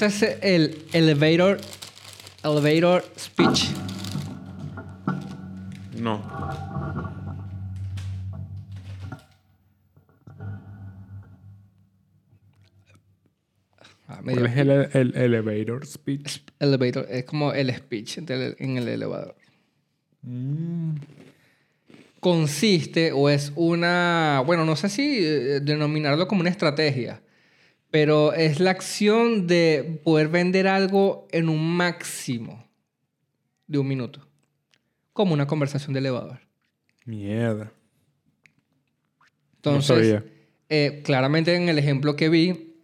¿Conoces el elevator, elevator speech? No. Ah, medio- ¿Cuál es el, el elevator speech? Elevator es como el speech del- en el elevador. Consiste o es una, bueno, no sé si eh, denominarlo como una estrategia, pero es la acción de poder vender algo en un máximo de un minuto, como una conversación de elevador. Mierda. Entonces, sabía. eh, claramente en el ejemplo que vi,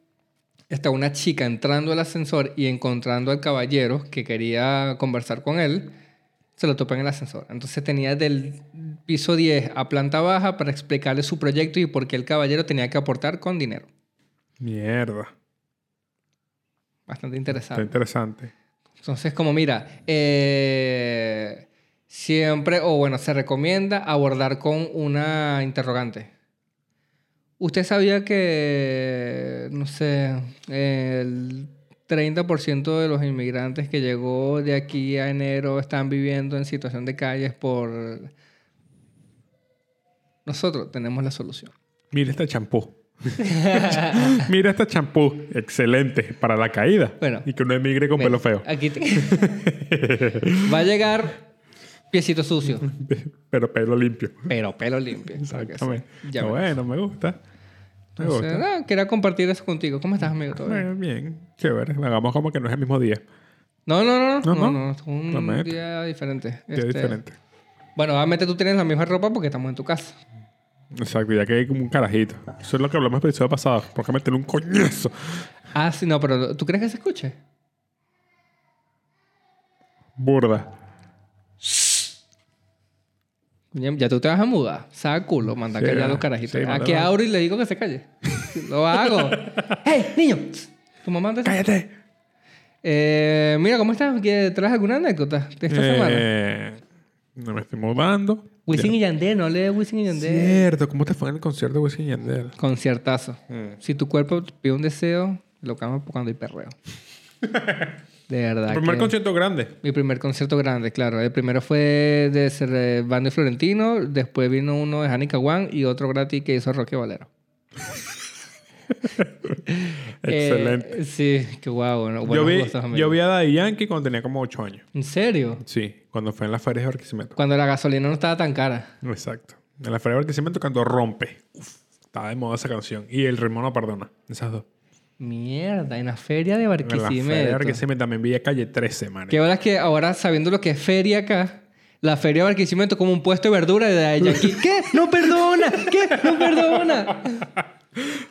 está una chica entrando al ascensor y encontrando al caballero que quería conversar con él, se lo topa en el ascensor. Entonces tenía del piso 10 a planta baja para explicarle su proyecto y por qué el caballero tenía que aportar con dinero. Mierda. Bastante Está interesante. interesante. Entonces, como mira, eh, siempre, o bueno, se recomienda abordar con una interrogante. ¿Usted sabía que, no sé, el 30% de los inmigrantes que llegó de aquí a enero están viviendo en situación de calles por... Nosotros tenemos la solución. Mira este champú. Mira este champú. Excelente. Para la caída. Bueno. y que uno emigre con pelo feo. Aquí te- Va a llegar piecito sucio, Pero pelo limpio. pero pelo limpio. Exactamente. Ya bueno, me gusta. Me gusta. nada, quería compartir eso contigo. ¿Cómo estás, amigo? ¿Todo bien? Bien. Chévere. Hagamos como que no es el mismo día. No, no, no, No, no, no, no. un día diferente. Día Este, diferente. Bueno, obviamente tú tienes la misma ropa porque estamos en tu casa. Exacto. Ya que hay como un carajito. Eso es lo que hablamos el episodio pasado. Porque meterle un coñazo. Ah, sí, no, pero ¿tú crees que se escuche? Burda. Ya tú te vas a mudar. Saca culo, manda Sí, callar a los carajitos. sí, a manda- que Auri le digo que se calle. Lo hago. ¡Hey, niño! ¿Tu mamá anda? ¡Cállate! Eh, mira, ¿cómo estás? ¿Qué- ¿Traes alguna anécdota de esta semana? Eh, no me estoy mudando. Wisin y Yandel, no hable de Wisin y Yandel. Cierto. ¿Cómo te fue en el concierto de Wisin y Yandel? Conciertazo. Mm. Si tu cuerpo te pide un deseo, lo cambia cuando hay perreo. De verdad. El primer concierto grande. Mi primer concierto grande, claro. El primero fue de ser eh, Bando Florentino, después vino uno de Hanika One y otro gratis que hizo Roque Valero. Excelente. Eh, sí, qué guau. Yo, vi, yo vi a Daddy Yankee cuando tenía como 8 años. ¿En serio? Sí, cuando fue en la feria de Barquisimeto. Cuando la gasolina no estaba tan cara. Exacto. En la feria de Barquisimeto cuando rompe. Uf, estaba de moda esa canción. Y el ritmo no perdona. Esas dos. Mierda, en la feria de En la feria de Barquisimeto. Barquisimeto también vi a Calle 13, man. Qué verdad que ahora, sabiendo lo que es feria acá, la feria de Barquisimeto como un puesto de verdura de Daddy Yankee. ¿Qué? ¡No perdona! ¿Qué? ¡No perdona!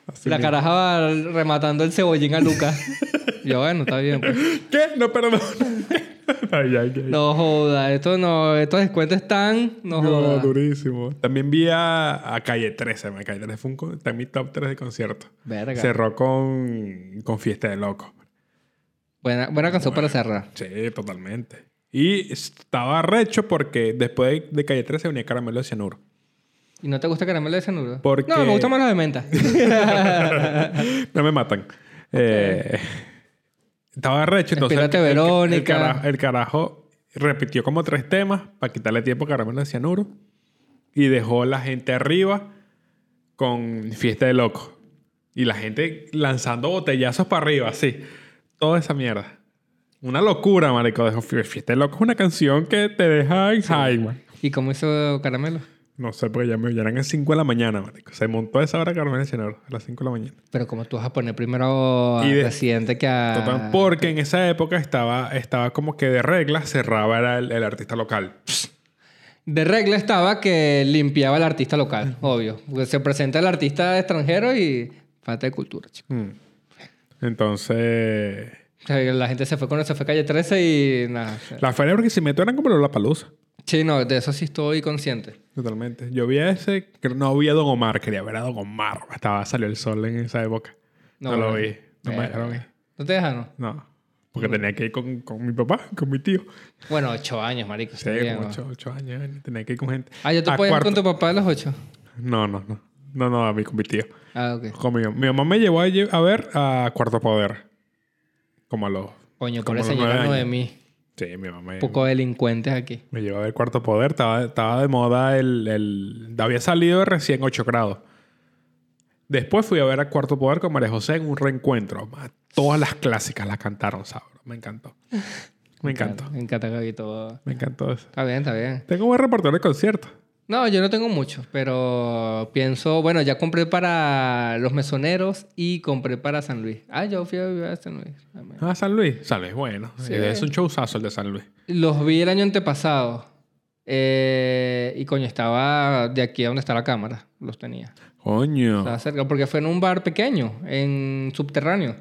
Así La mismo. caraja va rematando el cebollín a Lucas. Yo, bueno, está bien. pues. ¿Qué? No Yankee. No joda, esto no, estos descuentos están. No, No, joda. durísimo. También vi a, a Calle 13. man. Calle 13 fue un, está en mi top 3 de concierto. Verga. Cerró con, con Fiesta de Loco. Buena, buena canción para cerrar. Sí, totalmente. Y estaba recho porque después de, de Calle 13 venía Caramelo de Cianuro. ¿Y no te gusta caramelo de cianuro? Porque- No, me gusta más la de menta. no me matan. Eh, estaba recho. Entonces, Espérate, el- Verónica. El, carajo, el carajo repitió como tres temas para quitarle tiempo a Caramelo de Cianuro. Y dejó a la gente arriba con Fiesta de Loco. Y la gente lanzando botellazos para arriba, así. Toda esa mierda. Una locura, marico. Dejó Fiesta de Loco es una canción que te deja en high, man. ¿Y cómo hizo caramelo? No sé, porque ya me eran a 5 de la mañana, marico. Se montó a esa hora Caramelo de Cianuro, a las 5 de la mañana. Pero como tú vas a poner primero a Y de- Residente que a... Total, porque en esa época estaba, estaba como que de regla cerraba era el, el artista local. De regla estaba que limpiaba al artista local, obvio. Porque se presenta el artista extranjero y falta de cultura, chico. Mm. Entonces, la gente se fue con se fue calle 13 y nada. la feria de Barquisimeto eran como la palusa. Sí, no, de eso sí estoy consciente. Totalmente. Yo vi a ese, que no vi a Don Omar, quería ver a Don Omar. Estaba, salió el sol en esa época. No, lo vi. No me dejaron ir. ¿No te dejaron? No. Porque tenía que ir con, con mi papá, con mi tío. Bueno, ocho años, marico. Sí, ocho, ocho años. Tenía que ir con gente. Ah, ¿ya tú A puedes ir con tu papá a los ocho? No, no, no. No, no, a mí con mi tío. Ah, ok. Con mi, mamá me llevó a, ver a Cuarto Poder. como a los... Coño, por nueve no de mí. Sí, mi mamá me, Un poco delincuentes aquí. me llevó a ver Cuarto Poder. Estaba, estaba de moda el, el... Había salido recién 8 grados. Después fui a ver a Cuarto Poder con María José en un reencuentro. Todas las clásicas las cantaron, sabro. Me encantó. Me encantó. Me encanta que todo. Me encantó eso. Está bien, está bien. Tengo buen repertorio de conciertos. No, yo no tengo mucho, pero pienso, bueno, ya compré para los mesoneros y compré para San Luis. Ah, yo fui a vivir a San Luis. Ah, San Luis. San Luis, bueno. Sí. Es un showzazo el de San Luis. Los vi el año antepasado. Eh, y coño, estaba de aquí a donde está la cámara. Los tenía. Coño. Estaba cerca, porque fue en un bar pequeño, en subterráneo.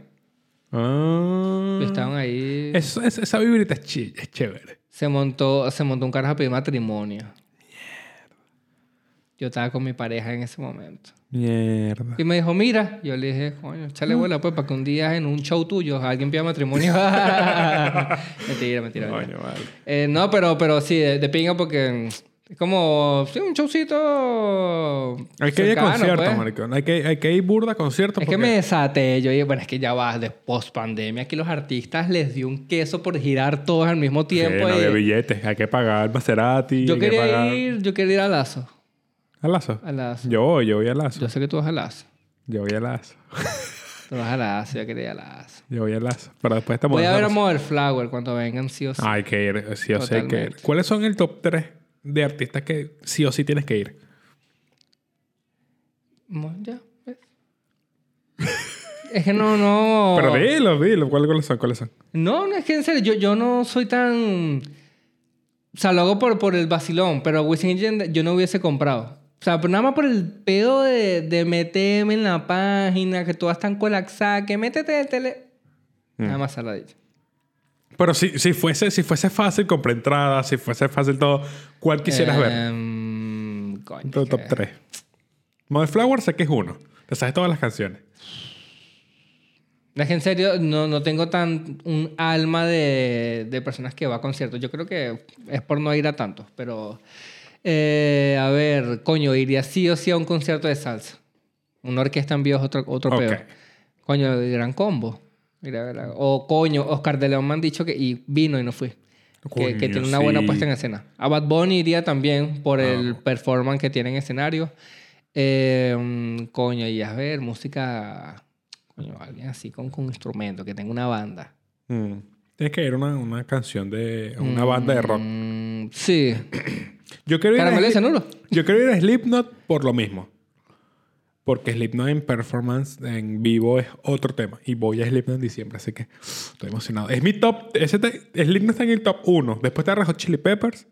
Ah. Y estaban ahí. Es- esa vibrita es, chi- es chévere. Se montó, se montó un carajo a pedir matrimonio. Yo estaba con mi pareja en ese momento. Mierda. Y me dijo, mira. Yo le dije, coño, échale bola, pues, para que un día en un show tuyo alguien pida matrimonio. mentira, mentira. Coño, vale. Eh, no, pero, pero sí, de, de pinga porque es como, sí, un showcito. Hay que ir a conciertos, pues. maricón. Hay que, hay que ir burda a conciertos. Es que me desaté. Yo dije, bueno, es que ya va, de post pandemia, aquí los artistas les dio un queso por girar todos al mismo Sí, tiempo. no y- había billetes. Hay que pagar Maserati. yo quería pagar... ir, yo quería ir a Lazo. ¿A Lazo? A Lazo. Yo voy, yo voy a Lazo. Yo sé que tú vas a Lazo. Yo voy a Lazo. Tú vas a Lazo, yo quería a Lazo. Yo voy a Lazo. Pero después estamos... Voy a ver a Mother Flower cuando vengan sí o sí. Hay que ir. Sí o sí hay que ir. ¿Cuáles son el top 3 de artistas que sí o sí tienes que ir? Ya, ¿ves? es que no, no. Pero dilo, dilo. ¿Cuáles son? ¿Cuáles son? No, no, es que en serio, yo, yo no soy tan. O sea, lo hago por, por el vacilón, pero Wisin y yo no hubiese comprado. O sea, pero nada más por el pedo de, de meterme en la página, que todas están colapsadas, que métete el tele. Mm. Nada más saladilla. Pero si, si, fuese, si fuese fácil, compré entradas. Si fuese fácil todo, ¿cuál quisieras ver? Em, Coño. Que- top 3. Mother Flower sé que es uno. Te sabes todas las canciones. Es que en serio no, no tengo tan un alma de, de personas que va a conciertos. Yo creo que es por no ir a tantos, pero... eh, a ver, coño, iría sí o sí a un concierto de salsa. Una orquesta en vivo es otro, otro pedo. Coño, el gran combo. Mira, mira. O coño, Oscar de León me han dicho que y vino y no fui. que, Coño, que tiene una buena sí. puesta en escena. A Bad Bunny iría también por el performance que tiene en escenario. Eh, mm, coño, y a ver, música... Coño, alguien así con, con instrumento, que tenga una banda. Mm. Tienes que ir a una, una canción de una banda de rock. Mm, sí. Yo quiero ir a de cianuro. Yo quiero ir a Slipknot por lo mismo. Porque Slipknot en performance en vivo es otro tema. Y voy a Slipknot en diciembre, así que estoy emocionado. Es mi top. Ese te- Slipknot está en el top 1. Después está Red Hot Chili Peppers.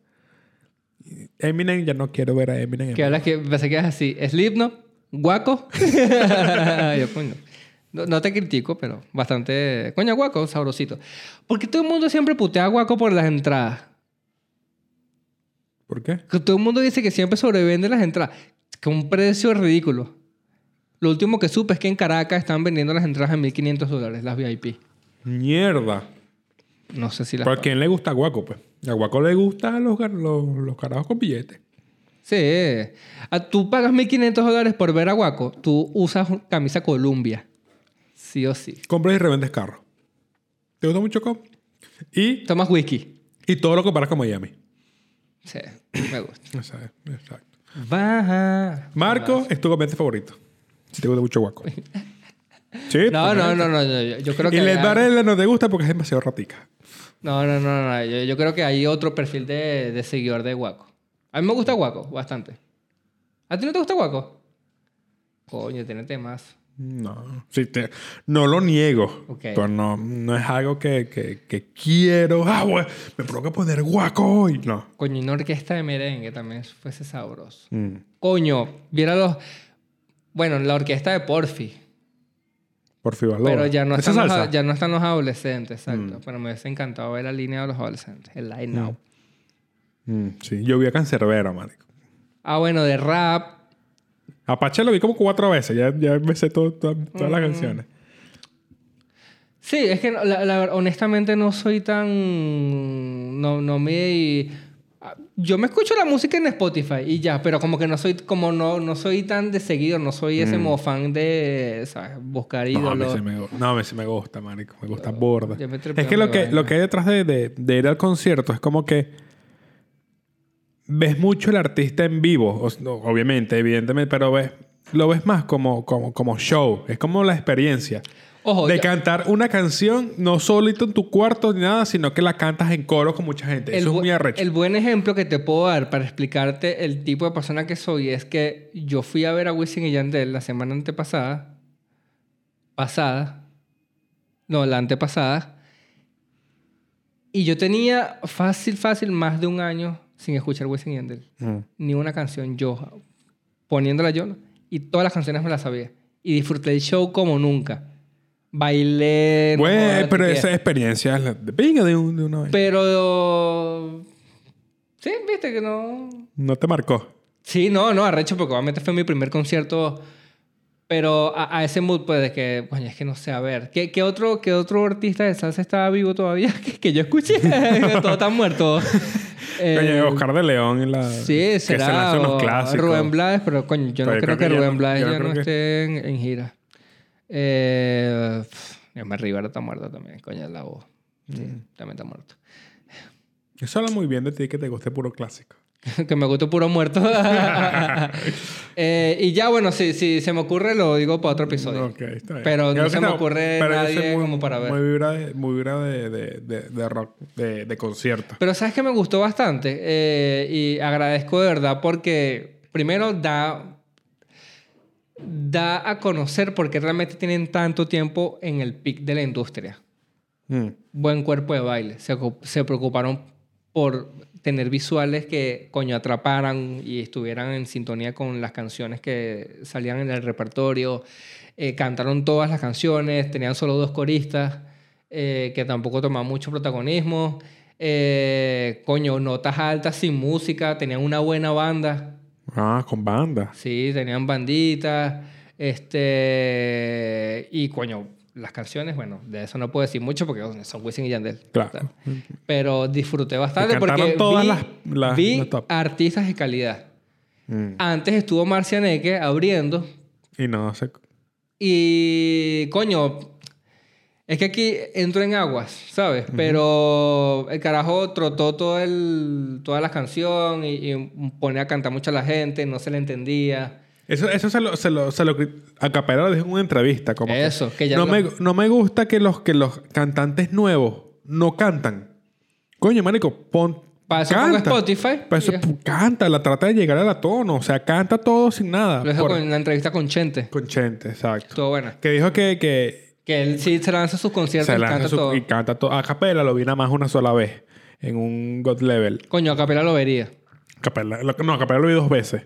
Eminem, ya no quiero ver a Eminem. en Que hablas que pensé que es así. Slipknot, guaco. Yo, coño. No, no te critico, pero bastante... Coño, guaco, sabrosito. Porque todo el mundo siempre putea a guaco por las entradas. ¿Por qué? Que todo el mundo dice que siempre sobrevenden las entradas. Que un precio ridículo. Lo último que supe es que en Caracas están vendiendo las entradas en 1.500 dólares, las VIP. Mierda. No sé si las... ¿Pero a quién le gusta Guaco, pues? A Guaco le gustan los, los, los carajos con billetes. Sí. Ah, Tú pagas 1.500 dólares por ver a Guaco. Tú usas camisa Columbia. Sí o sí. Compras y revendes carros. ¿Te gusta mucho Cop? Y, Tomas whisky. y todo lo comparas con Miami. Sí, me gusta. Exacto. Baja. Marco es tu comediante favorito. Si te gusta mucho Guaco. Sí. No, no, no, no. Yo, yo creo que... Y Les hay- Varela no te gusta porque es demasiado ratica. No, no, no, no. Yo, yo creo que hay otro perfil de, de seguidor de Guaco. A mí me gusta Guaco, bastante. ¿A ti no te gusta Guaco? Coño, tiene temas. No. Sí, te- no lo niego. Ok. Pero no, no es algo que, que, que quiero. Ah, güey, me provoca poner Guaco hoy. No. Coño, y una orquesta de merengue también fuese sabroso. Mm. Coño, viera los... Bueno, la orquesta de Porfi. Por fin, valor. Pero ya no, ¿Esa están los, ya no están los adolescentes, exacto. Mm. Pero me hubiese encantado ver la línea de los adolescentes. El line now. Mm, sí, yo vi a Cancerbero, marico. Ah, bueno, de rap. Apache lo vi como cuatro veces. Ya, ya me sé todo- todo- todas Mm. las canciones. Sí, es que no- la- la- honestamente no soy tan... No, no me Yo me escucho la música en Spotify y ya, pero como que no soy, como no, no soy tan de seguidor, no soy ese Mm. modo fan de, ¿sabes? Buscar No, a mí ídolos. sí me, no, a mí sí me gusta, marico. Me gusta borda. Es que lo que, lo que hay detrás de, de- de ir al concierto es como que ves mucho el artista en vivo. Obviamente, evidentemente, pero ves, lo ves más como, como, como show. Es como la experiencia. Ojo, de ya- cantar una canción no solito en tu cuarto ni nada, sino que la cantas en coro con mucha gente. Eso bu- es muy arrecho. el buen ejemplo que te puedo dar para explicarte el tipo de persona que soy es que yo fui a ver a Wisin y Yandel la semana antepasada, pasada, no, la antepasada, y yo tenía fácil, fácil más de un año sin escuchar Wisin y Yandel. Mm. Ni una canción yo, poniéndola yo, y todas las canciones me las sabía. Y disfruté el show como nunca. Bailé. no Bueno, pero esa experiencia es la de pinga de, un- de una vez. Pero. Sí, viste que no. No te marcó. Sí, no, no, arrecho, porque obviamente fue mi primer concierto. Pero a, a ese mood, pues, de que, coño, es que no sé, a ver. ¿Qué, qué otro, qué otro artista de salsa estaba vivo todavía que, que yo escuché? Todos están muertos. Eh, Coño, Oscar de León en la. Sí, que se será. lanza unos clásicos. Rubén Blades, pero coño, yo no creo, creo que, que Rubén Blades ya no no, creo que- esté en, en gira. Eh, pff, Rivera está muerto también, coño, la voz. Sí, Mm. también está muerto. Eso habla muy bien de ti que te guste puro clásico. que me guste puro muerto. Eh, y ya, bueno, si, si se me ocurre, lo digo para otro episodio. Ok, está bien. Pero no Creo se me ocurre nadie muy- como para ver. Muy vibra de, muy vibra de, de, rock, de, de concierto. Pero sabes que me gustó bastante Eh, y agradezco de verdad porque primero da da a conocer por qué realmente tienen tanto tiempo en el pic de la industria. Mm. Buen cuerpo de baile. Se, se preocuparon por tener visuales que coño atraparan y estuvieran en sintonía con las canciones que salían en el repertorio. Eh, cantaron todas las canciones, tenían solo dos coristas eh, que tampoco tomaban mucho protagonismo. Eh, coño, notas altas sin música, tenían una buena banda. Ah, con banda. Sí, tenían banditas. Este. Y coño, las canciones, bueno, de eso no puedo decir mucho porque son Wisin y Yandel. Claro. Pero disfruté bastante porque todas vi, las- las- vi las top. artistas de calidad. Mm. Antes estuvo Marcianeque abriendo Y no sé. y coño, es que aquí entro en aguas, ¿sabes? Pero el carajo trotó todo el, toda la canción y, y pone a cantar mucho a la gente, no se le entendía. Eso, eso se lo, se lo, se lo cri- a Capela lo dijo en una entrevista. Como Eso, que ya no, lo- me, no me gusta que los, que los cantantes nuevos no cantan. Coño, marico, pon. Para eso pongo Spotify. Para eso, canta, la trata de llegar a la tono. O sea, canta todo sin nada. Lo Por- con la entrevista con Chente. con Chente, exacto. Estuvo buena. Que dijo que, que Que él sí se lanza sus conciertos se y canta su- todo. y canta todo. A Capela lo vi nada más una sola vez. En un God Level. Coño, a Capela lo vería. Capela, no, Capela lo vi dos veces.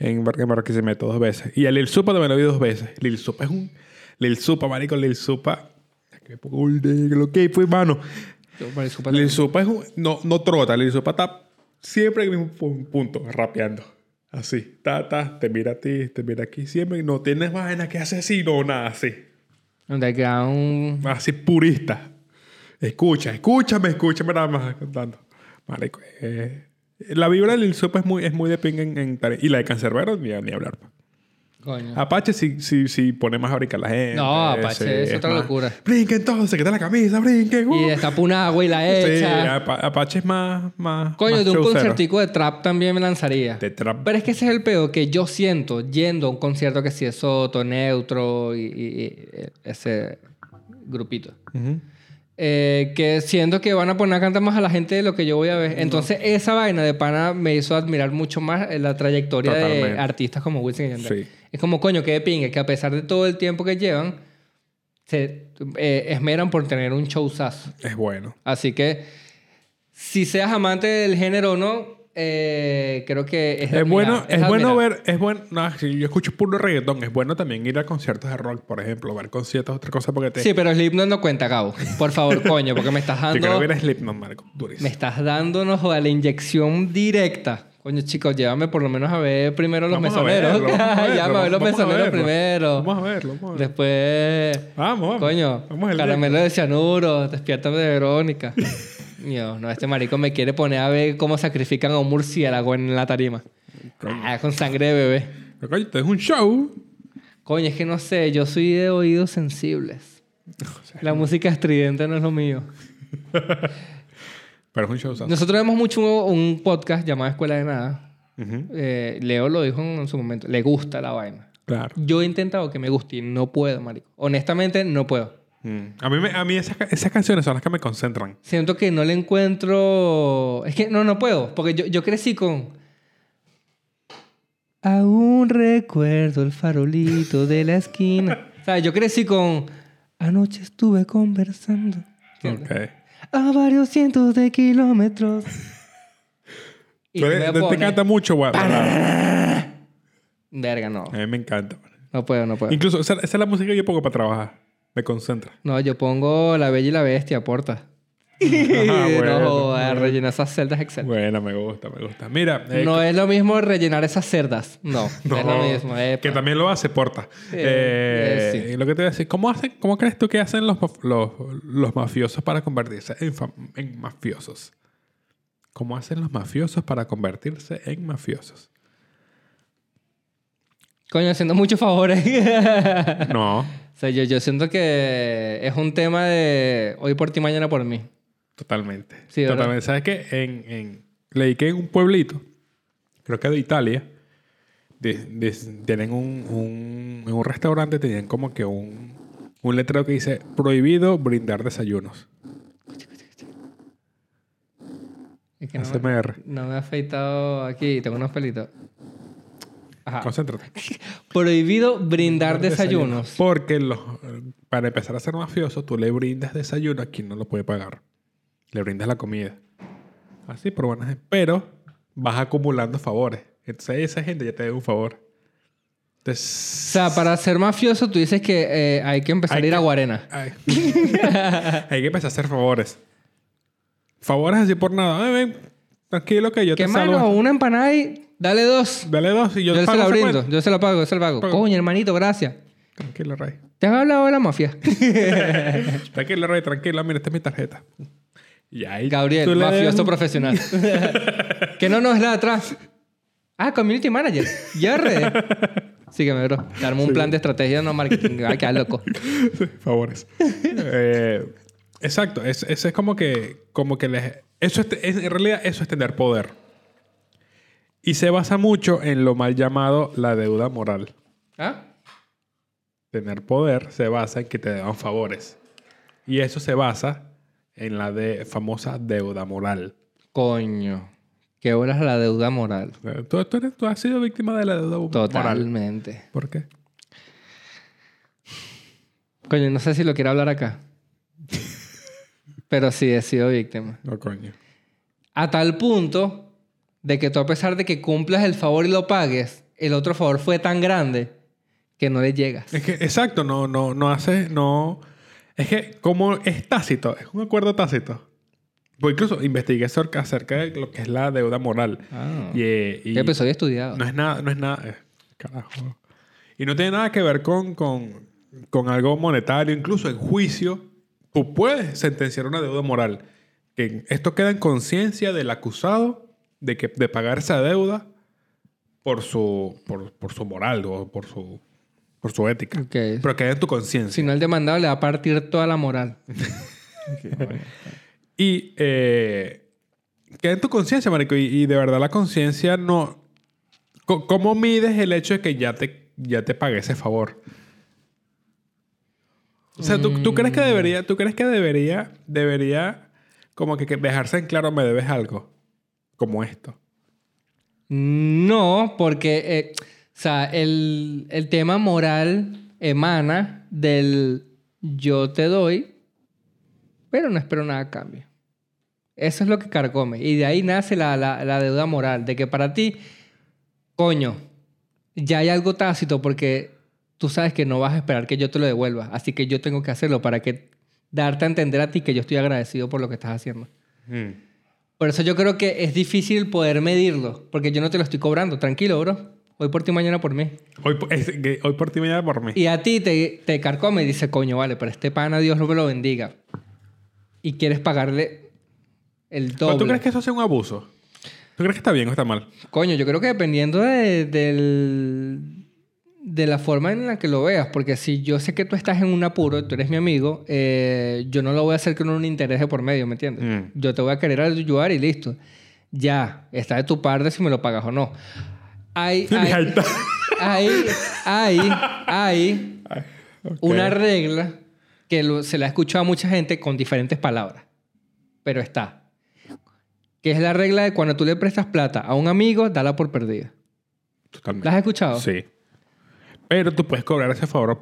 En, Bar- en Barquisimeto, dos veces. Y a Lil Supa también lo vi dos veces. Lil Supa es un... Lil Supa, marico, Lil Supa... ¿Qué poco de lo que fue, mano? Lil Supa es un... No, no trota. Lil Supa está siempre en el mismo pu- punto, rapeando. Así. Ta, ta, te mira a ti, te mira aquí. Siempre no tienes vaina que hacer así, no, nada así. Underground. Así purista. Escucha, escúchame, escúchame nada más contando. Marico, eh, la vibra de Lil Supa es muy, es muy de ping en, en Y la de Cancerbero ni, ni hablar. pa. Coño. Apache sí, sí, sí pone más a brincar la gente. No, Apache sí, es otra más- locura. Brinquen todos, se quita la camisa, brinquen. uh. Y destapa un agua y la Sí, echa. Apa- Apache es más... más Coño, más de un showcero. concertico de trap también me lanzaría. De trap. Pero es que ese es el pedo que yo siento yendo a un concierto que si es Soto, Neutro y, y- y ese grupito. Ujú. Eh, que siento que van a poner a cantar más a la gente de lo que yo voy a ver. Entonces, esa vaina de pana me hizo admirar mucho más eh, la trayectoria de Totalmente. artistas como Wisin y Yandel. Sí. Es como, coño, que de pingue, que a pesar de todo el tiempo que llevan, se eh, esmeran por tener un showzazo. Es bueno. Así que, si seas amante del género o no, eh, creo que es bueno, es bueno ver, es bueno, no, si yo escucho puro reggaetón, es bueno también ir a conciertos de rock, por ejemplo, ver conciertos, otra cosa porque te... Sí, pero Slipknot no cuenta, Gabo. Por favor, coño, porque me estás yo dando... quiero ver a Slipknot, Marco, durísimo. Me estás dándonos a la inyección directa. Coño, chicos, llévame por lo menos a ver primero los Vamos a mesoneros. verlo, vamos a verlo, Llévame a ver los a mesoneros primero. Vamos a verlo, vamos a verlo. Después... Vamos, vamos. Coño, Vamos caramelo de cianuro, despiértame de Verónica. Yo, no, este marico me quiere poner a ver cómo sacrifican a un murciélago en la tarima. Ah, con sangre de bebé. Pero coño, esto es un show. Coño, es que no sé, yo soy de oídos sensibles. La música estridente no es lo mío. Pero es un show. ¿sabes? Nosotros vemos mucho un podcast llamado Escuela de Nada. Eh, Leo lo dijo en su momento. Le gusta la vaina. Claro. Yo he intentado que me guste y no puedo, marico. Honestamente, no puedo. Mm. A mí, me- a mí esas, ca- esas canciones son las que me concentran. Siento que no le encuentro... Es que no, no puedo. Porque yo, yo crecí con... Aún recuerdo el farolito de la esquina. o sea, yo crecí con... Anoche estuve conversando. ¿Entiendes? Ok. A varios cientos de kilómetros. Y te, encanta mucho, güey. A Verga, no. mí me encanta. No puedo, no puedo. Incluso esa, esa es la música que yo pongo para trabajar. Me concentra. No, yo pongo La Bella y la Bestia, porta. bueno, no, joder, bueno. rellena esas celdas Excel. Buena, me gusta, me gusta. Mira, eh, no es lo mismo rellenar esas cerdas. No, no, es lo mismo. epa. que también lo hace Porta. Eh, Eh, eh, sí. Lo que te voy a decir, ¿cómo, hacen, ¿cómo crees tú que hacen los, los, los mafiosos para convertirse en, en mafiosos? ¿Cómo hacen los mafiosos para convertirse en mafiosos? Coño, haciendo muchos favores. o No, sea, yo, yo siento que es un tema de hoy por ti, mañana por mí. totalmente. Sí, ¿verdad? totalmente. ¿Sabes qué? En, en, leí que en un pueblito, creo que de Italia, de- de- tienen un, un, en un restaurante, tenían como que un, un letrero que dice prohibido brindar desayunos. Es que no, me, no me he afeitado aquí. Tengo unos pelitos. Ajá. Concéntrate. Prohibido brindar desayunos. Porque los, para empezar a ser mafioso, tú le brindas desayuno a quien no lo puede pagar. Le brindas la comida. Así, por buenas. Pero vas acumulando favores. Entonces esa gente ya te debe un favor. O sea, para ser mafioso, tú dices que eh, hay que empezar Hay a ir que- a Guarena. Ay. Hay que empezar a hacer favores. Favores así por nada. Ay, ven, tranquilo que yo ¿Qué te mano? salvo. Una empanada y dale dos. Dale dos y yo, Yo, te se la brindo. cuenta. Yo se la pago, yo se la pago. Pago. Coño, hermanito, gracias. Tranquilo, Ray. ¿Te han hablado de la mafia? Tranquilo, Ray, tranquilo. Mira, esta es mi tarjeta. Y ahí Gabriel, mafioso profesional. que no nos la atrás. Ah, community manager. Ya re. Sígueme, bro. Darme un plan de estrategia no marketing. Ay, qué loco. favores. Eh, exacto. Es, eso es como que, como que les- eso es, es- en realidad eso es tener poder. Y se basa mucho en lo mal llamado la deuda moral. ¿Ah? Tener poder se basa en que te dan favores. Y eso se basa en la de, famosa deuda moral. Coño. Qué bolas la deuda moral. Sea, ¿Tú, tú eres- tú has sido víctima de la deuda moral. Totalmente. ¿Por qué? Coño, no sé si lo quiero hablar acá. Pero sí, he sido víctima. No, coño. A tal punto de que tú, a pesar de que cumplas el favor y lo pagues, el otro favor fue tan grande que no le llegas. Es que, exacto, no, no, no hace, no... Es que como es tácito, es un acuerdo tácito. Pues incluso investigué acerca acerca de lo que es la deuda moral. Ah. Y, eh, y ¿Qué episodio estudiado? no es nada, no es nada... eh, carajo. Y no tiene nada que ver con, con, con algo monetario. Incluso en juicio, tú puedes sentenciar una deuda moral. Que esto queda en conciencia del acusado de, que, de pagar esa deuda por su, por, por su moral o por su, por su ética. Pero queda en tu conciencia. Si no, el demandado le va a partir toda la moral. Y eh, queda en tu conciencia, marico. Y, y de verdad la conciencia no... ¿Cómo mides el hecho de que ya te, ya te pagué ese favor? O sea, ¿tú, tú crees que debería... ¿Tú crees que debería... Debería como que, que dejarse en claro me debes algo? Como esto. No, porque eh, o sea, el, el tema moral emana del yo te doy, pero no espero nada a cambio. Eso es lo que carcome. Y de ahí nace la, la- la deuda moral, de que para ti, coño, ya hay algo tácito porque tú sabes que no vas a esperar que yo te lo devuelva. Así que yo tengo que hacerlo para que darte a entender a ti que yo estoy agradecido por lo que estás haciendo. Por eso yo creo que es difícil poder medirlo, porque yo no te lo estoy cobrando. Tranquilo, bro. Hoy por ti, mañana por mí. Hoy, po- es que hoy por ti, mañana por mí. Y a ti te, te carcome y dice, coño, vale, pero este pana Dios no me lo bendiga. Y quieres pagarle El ¿Pero doble. ¿Tú crees que eso sea un abuso? ¿Tú crees que está bien o está mal? Coño, yo creo que dependiendo de, del- de la forma en la que lo veas, porque si yo sé que tú estás en un apuro, tú eres mi amigo, eh, yo no lo voy a hacer con un interés de por medio, ¿me entiendes? Mm. Yo te voy a querer ayudar y listo. Ya, está de tu parte si me lo pagas o no. Hay, hay, hay, hay, una regla que lo- se la ha escuchado a mucha gente con diferentes palabras, pero está. Que es la regla de cuando tú le prestas plata a un amigo, dala por perdida. Totalmente. ¿La has escuchado? Sí. Pero tú puedes cobrar ese favor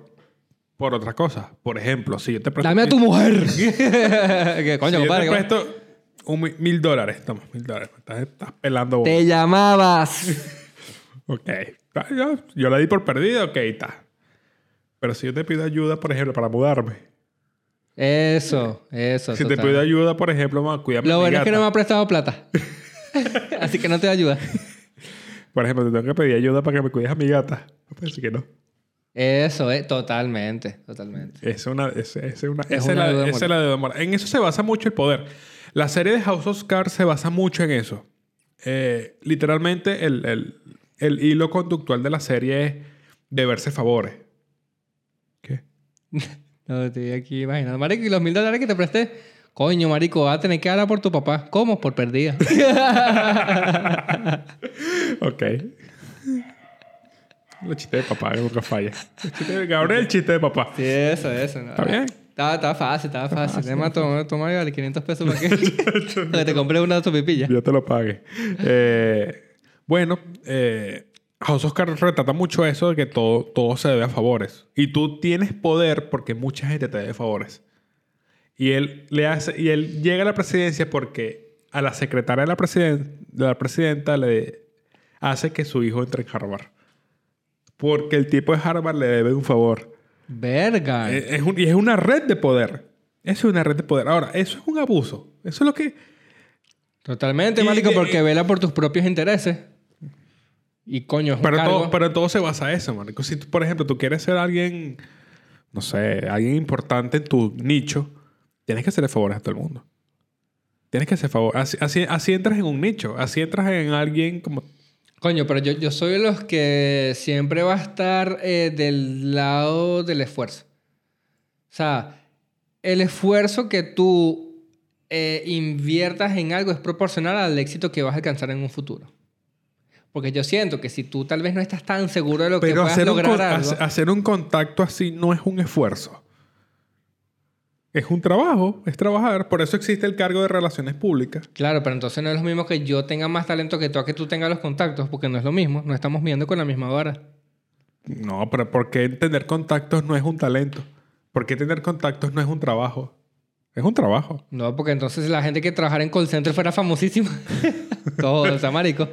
por otra cosa. Por ejemplo, si yo te presto... Dame a tu mujer. ¿Qué coño, si compadre? yo te ¿qué- presto un mil dólares. Toma, mil dólares. Estás, estás pelando... bola. Te llamabas. Ok. Yo la di por perdida, ok, está. Pero si yo te pido ayuda, por ejemplo, para mudarme. Eso, eso. Si te pido ayuda, por ejemplo, ma, cuídame Lo bueno es que no me ha prestado plata. Así que no te va a ayudar. Por ejemplo, te tengo que pedir ayuda para que me cuides a mi gata. Decir que no. Eso, eh, totalmente, totalmente. Es una, es, es una, Es esa una es la, esa es la deuda moral. En eso se basa mucho el poder. La serie de House of Cards se basa mucho en eso. Eh, literalmente, el, el- el hilo conductual de la serie es deberse favores. ¿Qué? No, estoy aquí imaginando. Marico, ¿y los mil dólares que te presté? Coño, marico, vas a tener que hablar por tu papá. ¿Cómo? Por perdida. Ok. Los chistes de papá, que nunca falla. De Gabriel, el chiste de papá. sí, eso, eso. ¿no? ¿Está bien? Estaba, estaba fácil, estaba fácil. Además, toma, toma, vale 500 pesos para que, para que te compré una sopipilla. Yo te lo pague. Eh, bueno, eh, House of Cards retrata mucho eso de que todo, todo se debe a favores. Y tú tienes poder porque mucha gente te debe favores. Y él, le hace, y él llega a la presidencia porque a la secretaria de la, presiden- de la presidenta le hace que su hijo entre en Harvard. Porque el tipo de Harvard le debe un favor. Verga. Es, es un- y es una red de poder. Eso es una red de poder. Ahora, eso es un abuso. Eso es lo que... Totalmente, y- porque vela por tus propios intereses. Y coño, es un Pero cargo. todo, pero todo se basa en eso, marico. Si, tú, por ejemplo, tú quieres ser alguien, no sé, alguien importante en tu nicho, tienes que hacerle favores a todo el mundo. Tienes que hacer favores. Así, así, así entras en un nicho. Así entras en alguien como... Coño, pero yo, yo soy de los que siempre va a estar eh, del lado del esfuerzo. O sea, el esfuerzo que tú eh, inviertas en algo es proporcional al éxito que vas a alcanzar en un futuro. Porque yo siento que si tú tal vez no estás tan seguro de lo que Pero hacer un, lograr hacer un contacto así no es un esfuerzo. Es un trabajo, es trabajar. Por eso existe el cargo de relaciones públicas. Claro, pero entonces no es lo mismo que yo tenga más talento que tú a que tú tengas los contactos, porque no es lo mismo. No estamos viendo con la misma vara. No, pero ¿por qué tener contactos no es un talento? ¿Por qué tener contactos no es un trabajo? Es un trabajo. No, porque entonces la gente que trabajara en call center fuera famosísima. Todo, o sea, marico.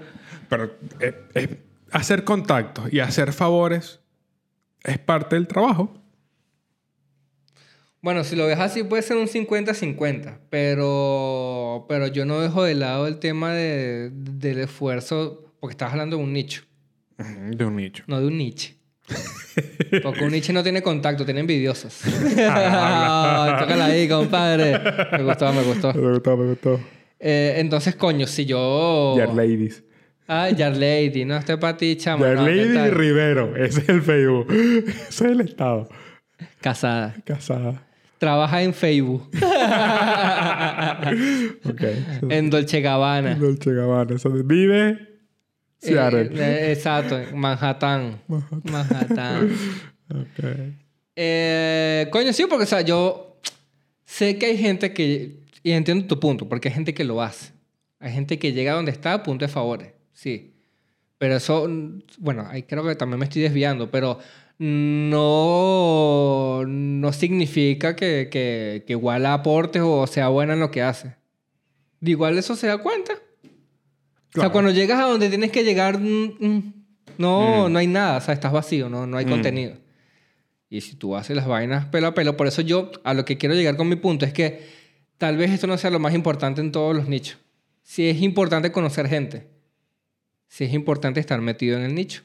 Pero eh, eh, hacer contactos y hacer favores es parte del trabajo. Bueno, si lo ves así puede ser un 50-50, pero, pero yo no dejo de lado el tema de- del esfuerzo, porque estás hablando de un nicho, De un nicho. no de un niche. Porque un niche no tiene contacto, tiene envidiosos. Ah, Tócala ahí, compadre. Me gustó, me gustó. Me gustó, me gustó. Eh, entonces, coño, si yo... Yard Ladies. Ah, Yarlady, no estoy para ti, chama. Yard no, ¿qué Lady? Rivero. Ese es el Facebook. Ese es el estado. Casada. Casada. Trabaja en Facebook. Ok. en Dolce Gabbana. Dolce Gabbana. Eso Vive Seattle. Eh, eh, exacto, en Manhattan. Manhattan. Ok. Eh, coño, sí, porque, o sea, yo sé que hay gente que. Y entiendo tu punto, porque hay gente que lo hace. Hay gente que llega donde está a punto de favores. Sí. Pero eso. mm, Bueno, ahí creo que también me estoy desviando, pero no. No significa que, que, que igual aportes o sea buena en lo que hace. De igual eso se da cuenta. O sea, Claro. cuando llegas a donde tienes que llegar, mm, mm, no, Mm. no hay nada. O sea, estás vacío, no, no hay Mm. contenido. Y si tú haces las vainas pelo a pelo, por eso yo a lo que quiero llegar con mi punto es que tal vez esto no sea lo más importante en todos los nichos. Sí es importante conocer gente. Sí es importante estar metido en el nicho.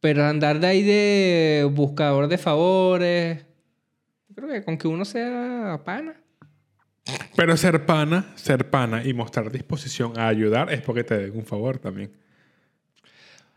Pero andar de ahí de buscador de favores, creo que con que uno sea pana. Pero ser pana, ser pana y mostrar disposición a ayudar es porque te den un favor también.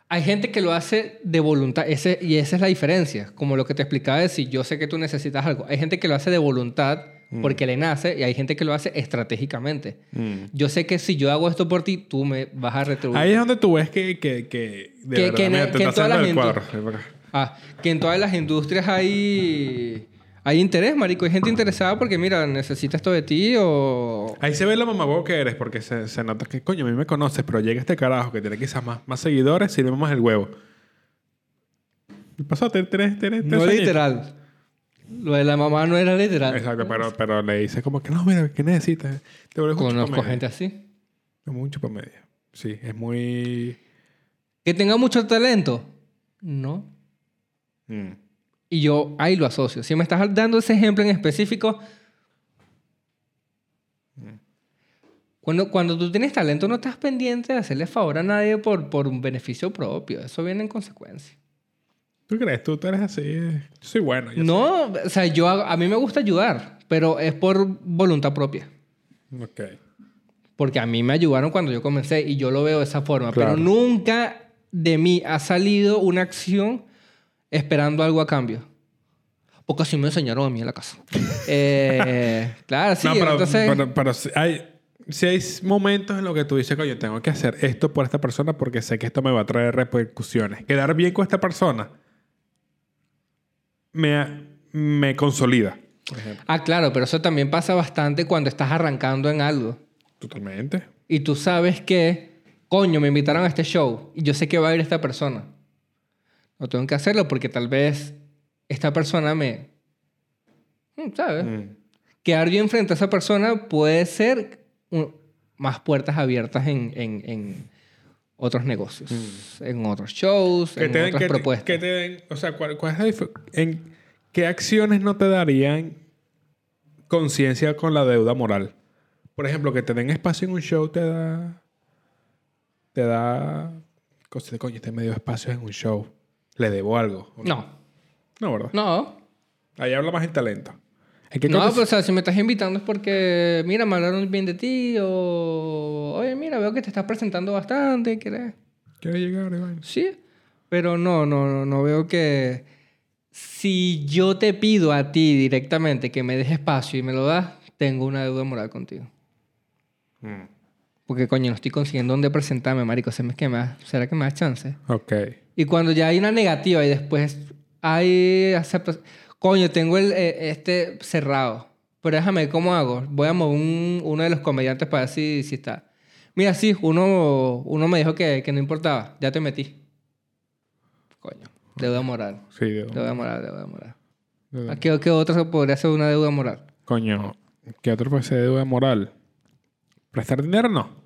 Hay gente que lo hace de voluntad, ese, y esa es la diferencia. Como lo que te explicaba de si yo sé que tú necesitas algo. Hay gente que lo hace de voluntad porque le nace y hay gente que lo hace estratégicamente. Mm. Yo sé que si yo hago esto por ti, tú me vas a retribuir. Ahí es donde tú ves que, que, que de Que- verdad, que en- mira, que en todas las el indu- cuadro. Ven para acá. Ah, que en todas las industrias hay, hay interés, marico. Hay gente interesada porque, mira, necesita esto de ti o... Ahí se ve la mamá que eres porque se, se nota que, coño, a mí me conoces, pero llega este carajo que tiene quizás más, más seguidores, sirve más el huevo. ¿Qué pasó? ¿Tienes, tienes, tienes No tres añitos? literal. Lo de la mamá no era literal. Exacto, pero, pero le dice como que no, mira, ¿qué necesitas? Te Conozco gente así. Es muy chupamedia. Sí, es muy... Que tenga mucho talento. No. Mm. Y yo ahí lo asocio. Si me estás dando ese ejemplo en específico, cuando, cuando tú tienes talento no estás pendiente de hacerle favor a nadie por, por un beneficio propio. Eso viene en consecuencia. ¿Tú crees? Tú, tú eres así. Yo soy bueno. yo No, o sea, yo hago- a mí me gusta ayudar, pero es por voluntad propia. soy- Ok. Porque a mí me ayudaron cuando yo comencé y yo lo veo de esa forma. Claro. Pero nunca de mí ha salido una acción esperando algo a cambio. Porque así me enseñaron a mí en la casa. Eh, claro, sí. no, pero, entonces, pero, pero si hay, si hay momentos en los que tú dices, coño, tengo que hacer esto por esta persona porque sé que esto me va a traer repercusiones. Quedar bien con esta persona me, me consolida. Por ejemplo. Ah, claro, pero eso también pasa bastante cuando estás arrancando en algo. Totalmente. Y tú sabes que, coño, me invitaron a este show y yo sé que va a ir esta persona. No tengo que hacerlo porque tal vez esta persona me... Mm, ¿Sabes? Mm. quedar bien frente a esa persona puede ser un- más puertas abiertas en, en- en otros negocios, en otros shows, Mm. Que en te den, otras que te- propuestas. que te den- o sea, ¿cuál, cuál es en qué acciones no te darían conciencia con la deuda moral? Por ejemplo, que te den espacio en un show te da, te da, cosas de coño, este medio espacio en un show, le debo algo. ¿o No, no, ¿verdad? no. Ahí habla más el talento. ¿En qué No, pero o sea, si me estás invitando es porque, mira, me hablaron bien de ti o, oye, mira, veo que te estás presentando bastante, ¿quieres? ¿Quieres llegar, Iván? Sí, pero no, no, no, no veo que si yo te pido a ti directamente que me des espacio y me lo das, tengo una deuda moral contigo. Mm. Porque, coño, no estoy consiguiendo dónde presentarme, marico. ¿Será que me das, ¿será que me das chance? Ok. Y cuando ya hay una negativa y después hay aceptación... Coño, tengo el, eh, este cerrado. Pero déjame ver cómo hago. Voy a mover un- uno de los comediantes para ver si, si está. Mira, sí, uno, uno me dijo que, que no importaba. Ya te metí. Coño, deuda moral. Sí, de- Deuda moral, deuda moral. de- ¿A ¿Qué, qué otra podría ser una deuda moral? Coño, ¿qué otro puede ser deuda moral? ¿Prestar dinero? No.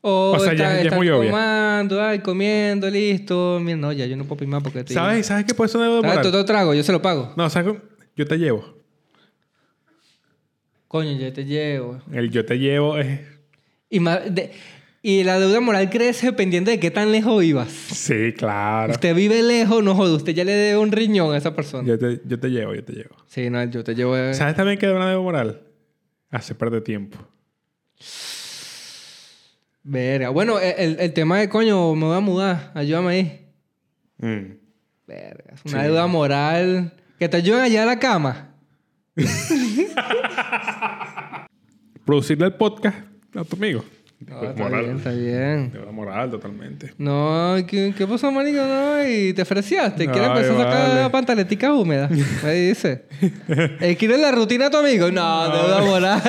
O, O sea, ya- está- ya es muy tomando, ay, comiendo, listo. Mira, no, ya yo no puedo más porque te ¿Sabes? ¿Sabes qué puede deuda ¿Sabes? moral? Todo trago, yo se lo pago. No, ¿sabes? Yo te llevo. Coño, yo te llevo. El yo te llevo es... Y, de- y la deuda moral crece dependiendo de qué tan lejos vivas. Sí, claro. Usted vive lejos, no jode. Usted ya le debe un riñón a esa persona. Yo te, yo te llevo, yo te llevo. Sí, no, yo te llevo... ¿Sabes también qué es una deuda moral? Hace perder tiempo. Verga. Bueno, e, el, el tema de coño, me voy a mudar. Ayúdame ahí. Mm. Verga. Es una deuda moral. Que te ayuden allá a la cama. Producirle el podcast a tu amigo. No, Deuda está moral. bien, está bien. Deuda moral, totalmente. No, ¿qué, qué pasó, marico? No, y te ofreciste. ¿Quieres empezar a sacar vale. pantaleticas húmedas? Ahí dice. ¿Eh, ¿Quieres la rutina de tu amigo? No, deuda moral.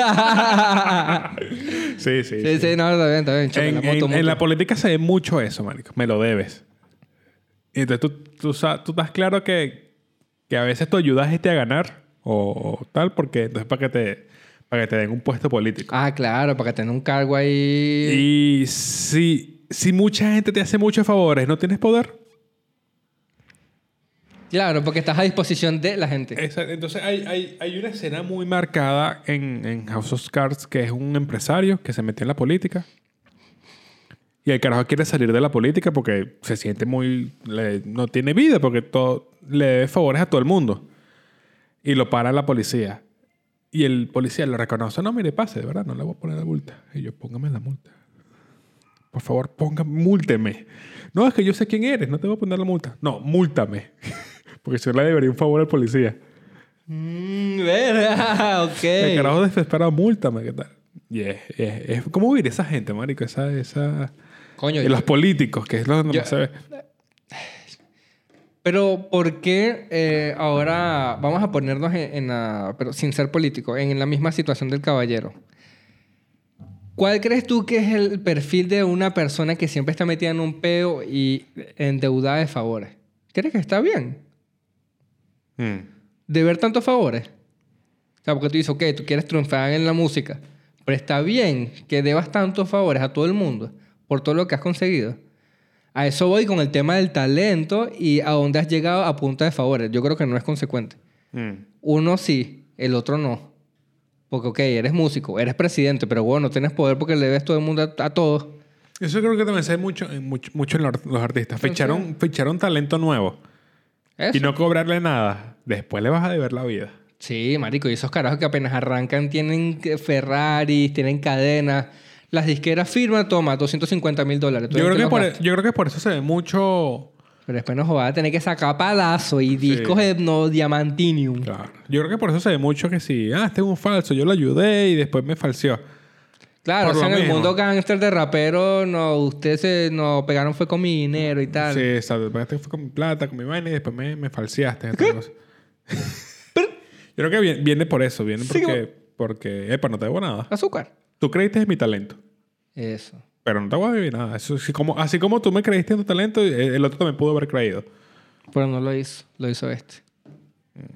Sí, sí. sí, sí, no, está bien, está bien. Choca, En, la moto, en- en moto. la política se ve mucho eso, marico. Me lo debes. Y entonces tú, tú, tú estás claro que, que a veces tu ayuda es este a ganar o, o tal, porque entonces para que te para que te den un puesto político. Ah, claro, para que tenga un cargo ahí. Y si, si mucha gente te hace muchos favores, ¿no tienes poder? Claro, porque estás a disposición de la gente. Exacto. Entonces hay, hay, hay una escena muy marcada en, en House of Cards que es un empresario que se metió en la política. Y el carajo quiere salir de la política porque se siente muy... le- no tiene vida porque todo, le debe favores a todo el mundo. Y lo para la policía. Y el policía lo reconoce. No, mire, pase, de verdad, no le voy a poner la multa. Y yo, póngame la multa. Por favor, póngame, múlteme. No, es que yo sé quién eres, no te voy a poner la multa. No, múltame. Porque si no le debería un favor al policía. Mm, verga, ok. El carajo desesperado, múltame, ¿qué tal? Y es, es, ¿Cómo vivir esa gente, marico? Esa, esa... Coño, Y yo- los políticos, que es lo donde Yo- se ve. Pero ¿por qué eh, ahora vamos a ponernos en, en la, pero sin ser político, en la misma situación del caballero? ¿Cuál crees tú que es el perfil de una persona que siempre está metida en un peo y endeudada de favores? ¿Crees que está bien? Mm. ¿De ver tantos favores? O sea, porque tú dices, ok, tú quieres triunfar en la música, pero está bien que debas tantos favores a todo el mundo por todo lo que has conseguido. A eso voy con el tema del talento y a dónde has llegado a punta de favores. Yo creo que no es consecuente. Mm. Uno sí, el otro no. Porque, ok, eres músico, eres presidente, pero bueno, no tienes poder porque le debes todo el mundo a, a todos. Eso creo que también se ve mucho, en mucho, mucho en los, artistas. Ficharon, ficharon talento nuevo Eso. y no cobrarle nada. Después le vas a deber la vida. Sí, marico, y esos carajos que apenas arrancan tienen Ferraris, tienen cadenas. Las disqueras firman, toma, 250 mil dólares. Tú Yo creo, que por, yo creo que por eso se ve mucho... Pero después nos va a tener que sacar palazo y discos de no diamantinium. Claro. Yo creo que por eso se ve mucho que si, ah, este es un falso, yo lo ayudé y después me falseó. Claro, Por o sea, en el mundo gángster de rapero, no, ustedes se nos pegaron fue con mi dinero y tal. Sí, exacto. Este fue con mi plata, con mi vaina y después me, me falseaste. cosa. yo creo que viene, viene por eso. Viene Sí, porque, porque, epa, no te debo nada. Azúcar. Tú creíste en mi talento. Eso. Pero no te voy a vivir nada. Eso, sí, como, así como tú me creíste en tu talento, eh, el otro también pudo haber creído. Pero no lo hizo, lo hizo este.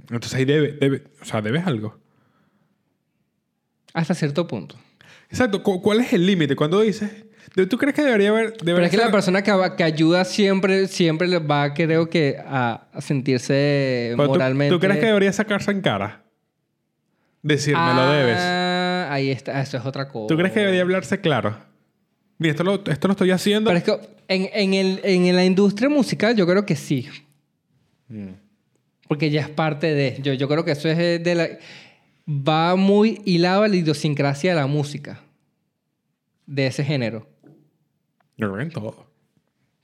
Entonces ahí debe, debe, o sea, debes algo. Hasta cierto punto. Exacto. ¿Cu- ¿Cuál es el límite? Cuando dices, ¿tú crees que debería haber... Pero debería es que la persona que, va- que ayuda siempre, siempre va, creo que, a, a sentirse Pero moralmente... ¿tú, crees que debería sacarse en cara? Decir, me lo debes. Ah, ahí está. Eso es otra cosa. ¿Tú crees que debería hablarse claro? Mira, esto lo, esto lo estoy haciendo. Pero es que en, en, el, en la industria musical yo creo que sí. Mm. Porque ya es parte de... Yo, yo creo que eso es eh, de la... Va muy hilado a la idiosincrasia de la música. De ese género. Yo creo que en todo.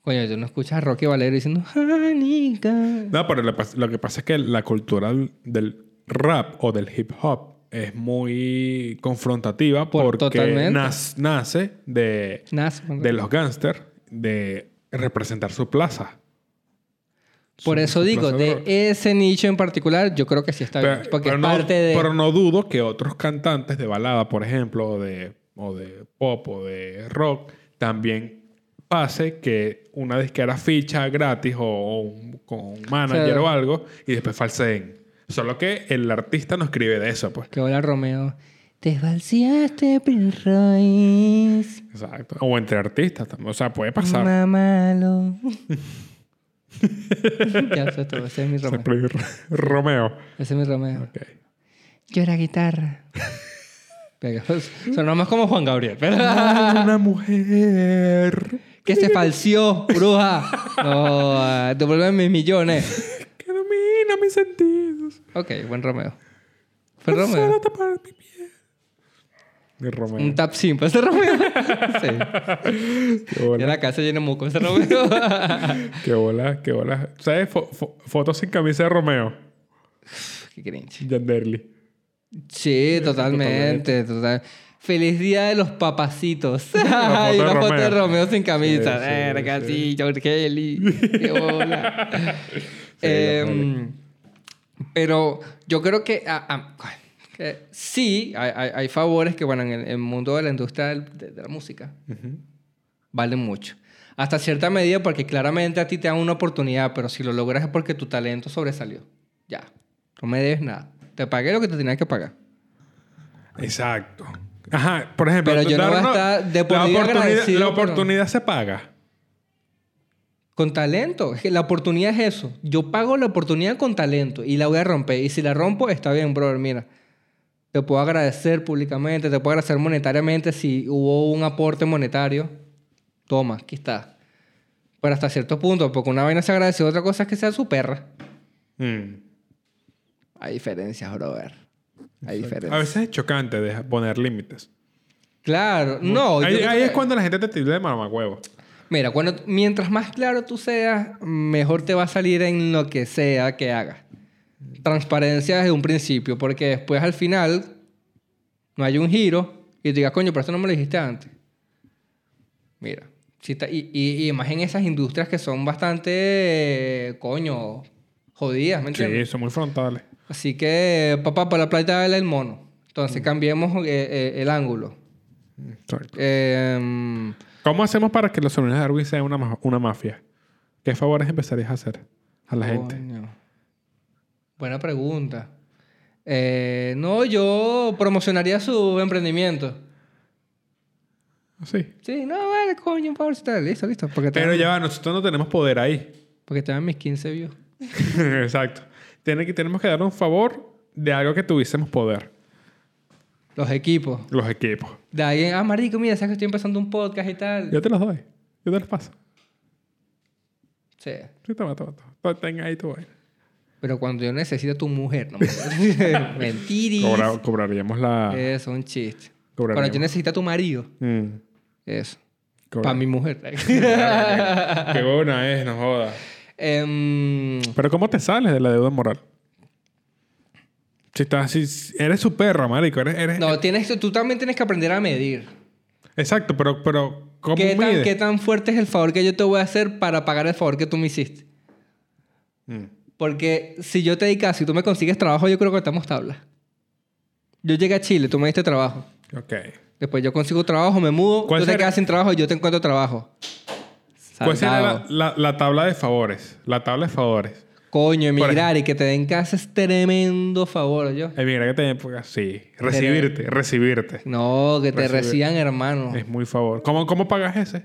Coño, tú no escuchas a Rocky Valero diciendo... "Janica". No, pero lo, lo que pasa es que la cultura del- del rap o del hip hop es muy confrontativa Por- porque nace de, los gángsters de representar su plaza. Por Su- eso su digo, de ese nicho en particular, yo creo que sí está bien. Pero, Porque pero es no, parte de... pero no dudo que otros cantantes de balada, por ejemplo, o de, o de pop o de rock, también pase que una disquera ficha gratis o, o un, con un manager Sí. o algo y después falseen. Solo que el artista no escribe de eso, pues. Que hola Romeo. Te falseaste, Prince Royce. Exacto. O entre artistas también. O sea, puede pasar. Mamalo. ya, eso es todo. Ese es mi Romeo. Romeo. Ese es mi Romeo. Ok. Yo era guitarra. Pero, Sonó más como Juan Gabriel. pero- Una mujer que se falseó, bruja. No, devuélveme mis millones. Domina mis sentidos. Ok, buen Romeo. Fue Romeo. tapar mi piel. Mi Romeo. Un tap simple. Ese Romeo. sí. Qué Y bola. la casa llena de moco. Ese Romeo. Qué bola, qué bola. ¿Sabes? Fo- fo- fotos sin camisa de Romeo. Qué cringe. Yanderly. Sí, totalmente. total. Feliz día de los papacitos. foto y de una foto de Romeo. Sin camisa. Sí, Verga, sí. sí, George Kelly. Qué bola. Em, pero yo creo que, que sí, hay, favores que, bueno, en el, en el mundo de la industria del- de, de la música valen mucho. Hasta cierta medida, porque claramente a ti te dan una oportunidad, pero si lo logras es porque tu talento sobresalió. Ya. No me debes nada. Te pagué lo que te tenía que pagar. Exacto. Ajá, por ejemplo. Pero yo no voy a darnos- estar de por la oportunidad, la pero- oportunidad se paga. Con talento. La oportunidad es eso. Yo pago la oportunidad con talento y la voy a romper. Y si la rompo, está bien, brother. Mira, te puedo agradecer públicamente, te puedo agradecer monetariamente si hubo un aporte monetario. Toma, aquí está. Pero hasta cierto punto, porque una vaina se agradece, otra cosa es que sea su perra. Mm. Hay diferencias, brother. Hay diferencia. A veces es chocante poner límites. Claro, no. ahí es cuando la gente te tilda de mamacuevo. Mira, cuando, mientras más claro tú seas, mejor te va a salir en lo que sea que hagas. Transparencia desde un principio, porque después al final no hay un giro y te digas, coño, pero esto no me lo dijiste antes. Mira, si está- y, y, y más en esas industrias que son bastante, eh, coño, jodidas, ¿me Sí, entiendes? son muy frontales. Así que, papá, para la plata dale el mono. Entonces cambiemos eh, eh, el ángulo. Exacto. ¿Cómo hacemos para que los sobrinos de Darwin sean una, ma- una mafia? ¿Qué favores empezarías a hacer a la gente? Buena pregunta. Eh, no, yo promocionaría su emprendimiento. Sí. Sí, no, vale, coño, por favor, listo, listo. Porque Pero ya va, nosotros no tenemos poder ahí. porque te dan mis 15 views. Exacto. Tiene que, tenemos que dar un favor de algo que tuviésemos poder. Los equipos. Los equipos. De alguien, ah, marico, mira, sabes que estoy empezando un podcast y tal. Yo te los doy. Yo te los paso. Sí. Sí, toma, toma, toma. Ahí tu vaina. Pero cuando yo necesito a tu mujer, no me Mentiris. Cobra- cobraríamos la... Eso, un chiste. Cobraríamos. Cuando yo necesito a tu marido. Mm. Eso. Cobra- Para mi mujer. Qué buena es, no jodas. Em, Pero ¿cómo te sales de la deuda moral? Si estás... Si eres su perra, marico. Eres, eres- no, tienes, tú también tienes que aprender a medir. Exacto, pero... pero ¿Cómo ¿Qué tan? ¿Qué tan fuerte es el favor que yo te voy a hacer para pagar el favor que tú me hiciste? Mm. Porque si yo te di caso y tú me consigues trabajo, yo creo que estamos tablas. Yo llegué a Chile, tú me diste trabajo. Ok. Después yo consigo trabajo, me mudo, ¿Cuál tú te quedas sin trabajo y yo te encuentro trabajo. ¿Cuál sería la, Salgado. la- la tabla de favores? La tabla de favores. Coño, emigrar y que te den casa es tremendo favor, yo. Emigrar que te pues, sí. Recibirte, recibirte. No, que te Recibir. reciban, hermano. Es muy favor. ¿Cómo, cómo pagas ese?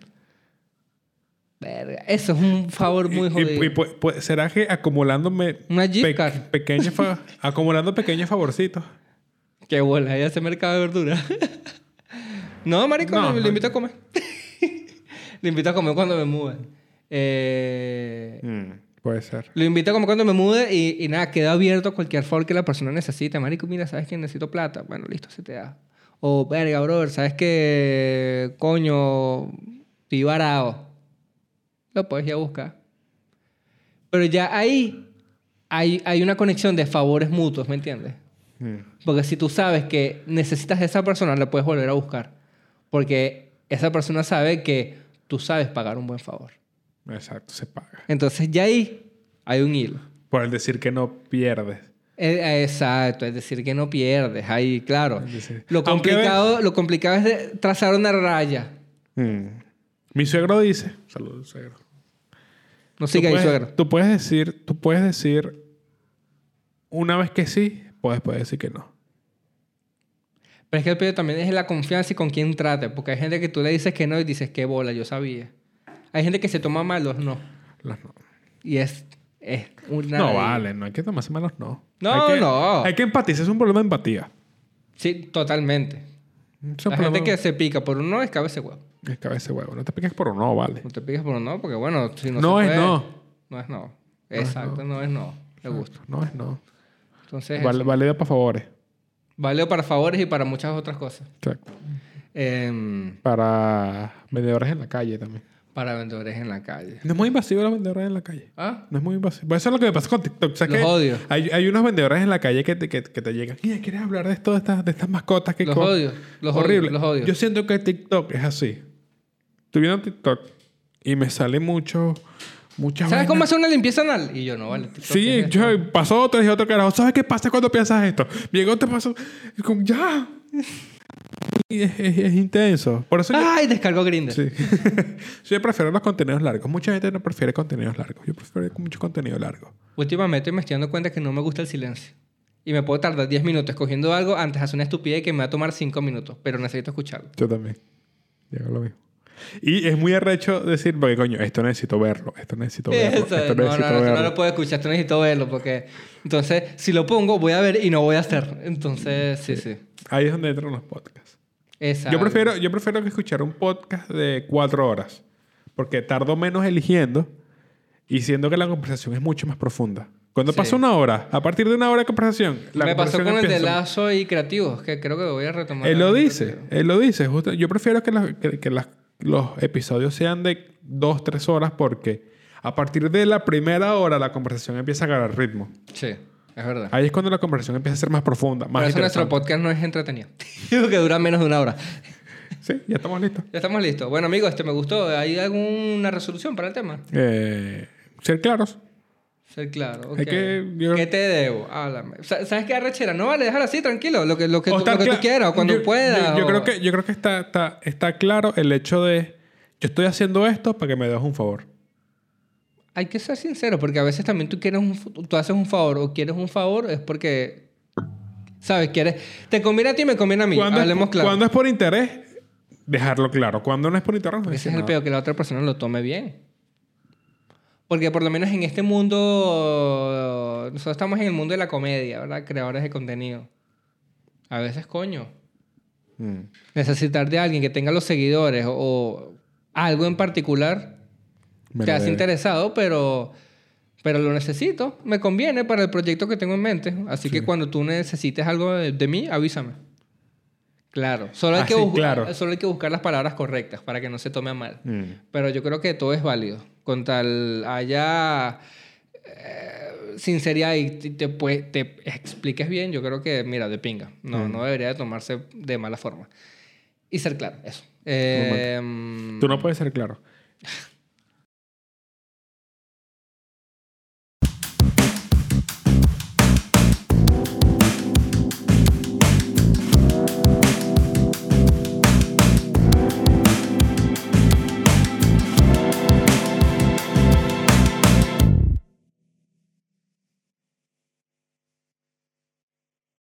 Verga, Eso es un favor muy Y- y- jodido. y pu- pu- ¿Será que acumulándome... Una pe- pequeños fa- acumulando pequeños favorcitos? Qué bola, ahí hace mercado de verduras. no, marico, No, le, no. invito a comer. le invito a comer cuando me mude. Eh, Mm, puede ser. Lo invito a comer cuando me mude y, y nada, queda abierto a cualquier favor que la persona necesite. Marico, mira, ¿sabes que necesito plata? Bueno, listo, se te da. O, verga, brother, ¿sabes que Coño, estoy varado. Lo puedes ir a buscar. Pero ya ahí hay, hay una conexión de favores mutuos, ¿me entiendes? Mm. Porque si tú sabes que necesitas de esa persona, le puedes volver a buscar. Porque esa persona sabe que tú sabes pagar un buen favor. Exacto, se paga. Entonces ya ahí hay un hilo. Por el decir que no pierdes. Eh, Exacto, es decir, que no pierdes. Ahí, claro. Decir, Lo complicado, lo complicado es de trazar una raya. Mm. Mi suegro dice... Saludos, suegro. No siga ahí, suegro. Tú puedes decir, tú puedes decir una vez que sí, puedes, puedes decir que no. Pero es que el pedo también es la confianza y con quién trate. Porque hay gente que tú le dices que no y dices, qué bola, yo sabía. Hay gente que se toma mal los no. Los no. Y es, es una... No vale, no hay que tomarse malos no. No, Hay que- no. Hay que empatizar, es un problema de empatía. Sí, totalmente. Es La gente que se pica por un no es cabeza huevo. Es cabeza huevo. No te piques por un no, vale. No te piques por un no porque, bueno, si no No se es puede- no. No es no. Exacto, no es no. Le gusta. No es no. Entonces, Vale, válido para favores. Válido para favores y para muchas otras cosas. Exacto. Em, Para vendedores en la calle también. Para vendedores en la calle. No es muy invasivo los vendedores en la calle. ¿Ah? No es muy invasivo. Pues eso es lo que me pasa con TikTok. ¿Sabes Los qué? odio. Hay, hay unos vendedores en la calle que te, que, que te llegan. Mira, ¿quieres hablar de esto, de estas, de estas mascotas que Los co-?" odio. Los Horrible. odio. Los odio. Yo siento que TikTok es así. Estoy viendo TikTok y me sale mucho... Muchas ¿Sabes cómo vainas. hacer una limpieza anal? Y yo no, vale. TikTok, ¿qué Sí, yo, pasó otro y otro carajo. ¿Sabes qué pasa cuando piensas esto? Llegó, te pasó. y como, ya. Es, es- es intenso. Por eso yo, ¡Ay! Descargó Grindr. sí. yo prefiero los contenidos largos. Mucha gente no prefiere contenidos largos. Yo prefiero mucho contenido largo. Últimamente me estoy dando cuenta que no me gusta el silencio. Y me puedo tardar 10 minutos escogiendo algo antes de hacer una estupidez que me va a tomar 5 minutos. Pero necesito escucharlo. Yo también. Llega lo mismo. Y es muy arrecho decir, porque coño, esto necesito verlo, esto necesito verlo, Eso, esto no, no, necesito no, no verlo. lo puedo escuchar. Esto necesito verlo porque... Entonces, si lo pongo, voy a ver y no voy a hacer. Entonces, sí, sí. Ahí es donde entran los podcasts. Exacto. Yo prefiero, yo prefiero que escuchar un podcast de cuatro horas. Porque tardo menos eligiendo y siendo que la conversación es mucho más profunda. Cuando Sí. pasa una hora, a partir de una hora de conversación, la Me pasó conversación con el de empieza- Lazo y Creativos, que creo que voy a retomar. Él lo dice, creativo. él lo dice. justo- yo prefiero que, las- que- que las- los episodios sean de dos, tres horas porque a partir de la primera hora la conversación empieza a agarrar ritmo. Sí, es verdad. Ahí es cuando la conversación empieza a ser más profunda, más Por eso nuestro podcast no es entretenido. que dura menos de una hora. Sí, ya estamos listos. Ya estamos listos. Bueno, amigos, este me gustó. ¿Hay alguna resolución para el tema? Eh, ser claros. Ser claro. ok. Hay que- yo- ¿Qué te debo? Háblame. Sa- ¿Sabes qué arrechera? No vale, déjalo así, tranquilo. Lo que, lo que, tú, lo que tú quieras, o cuando yo- puedas. Yo, yo o- creo que, yo creo que está, está, está claro el hecho de yo estoy haciendo esto para que me des un favor. Hay que ser sincero, porque a veces también tú quieres un, tú haces un favor o quieres un favor, es porque, ¿sabes? Quieres, te conviene a ti y me conviene a mí. Cuando, Hablemos es, claro. cuando es por interés, dejarlo claro. Cuando no es por interés, no Ese es el peor, que la otra persona lo tome bien. Porque por lo menos en este mundo, nosotros estamos en el mundo de la comedia, ¿verdad? Creadores de contenido. A veces, coño, Mm. necesitar de alguien que tenga los seguidores o, o algo en particular Me te has interesado, pero, pero lo necesito, me conviene para el proyecto que tengo en mente. Así que cuando tú necesites algo de, de mí, avísame. Claro, solo hay, Ah, que claro. solo hay que buscar las palabras correctas para que no se tome mal. Mm. Pero yo creo que todo es válido. Con tal haya eh, sinceridad y te, te, pue- te expliques bien, yo creo que, mira, de pinga. No, no debería de tomarse de mala forma. Y ser claro, eso. Eh, Tú no puedes ser claro.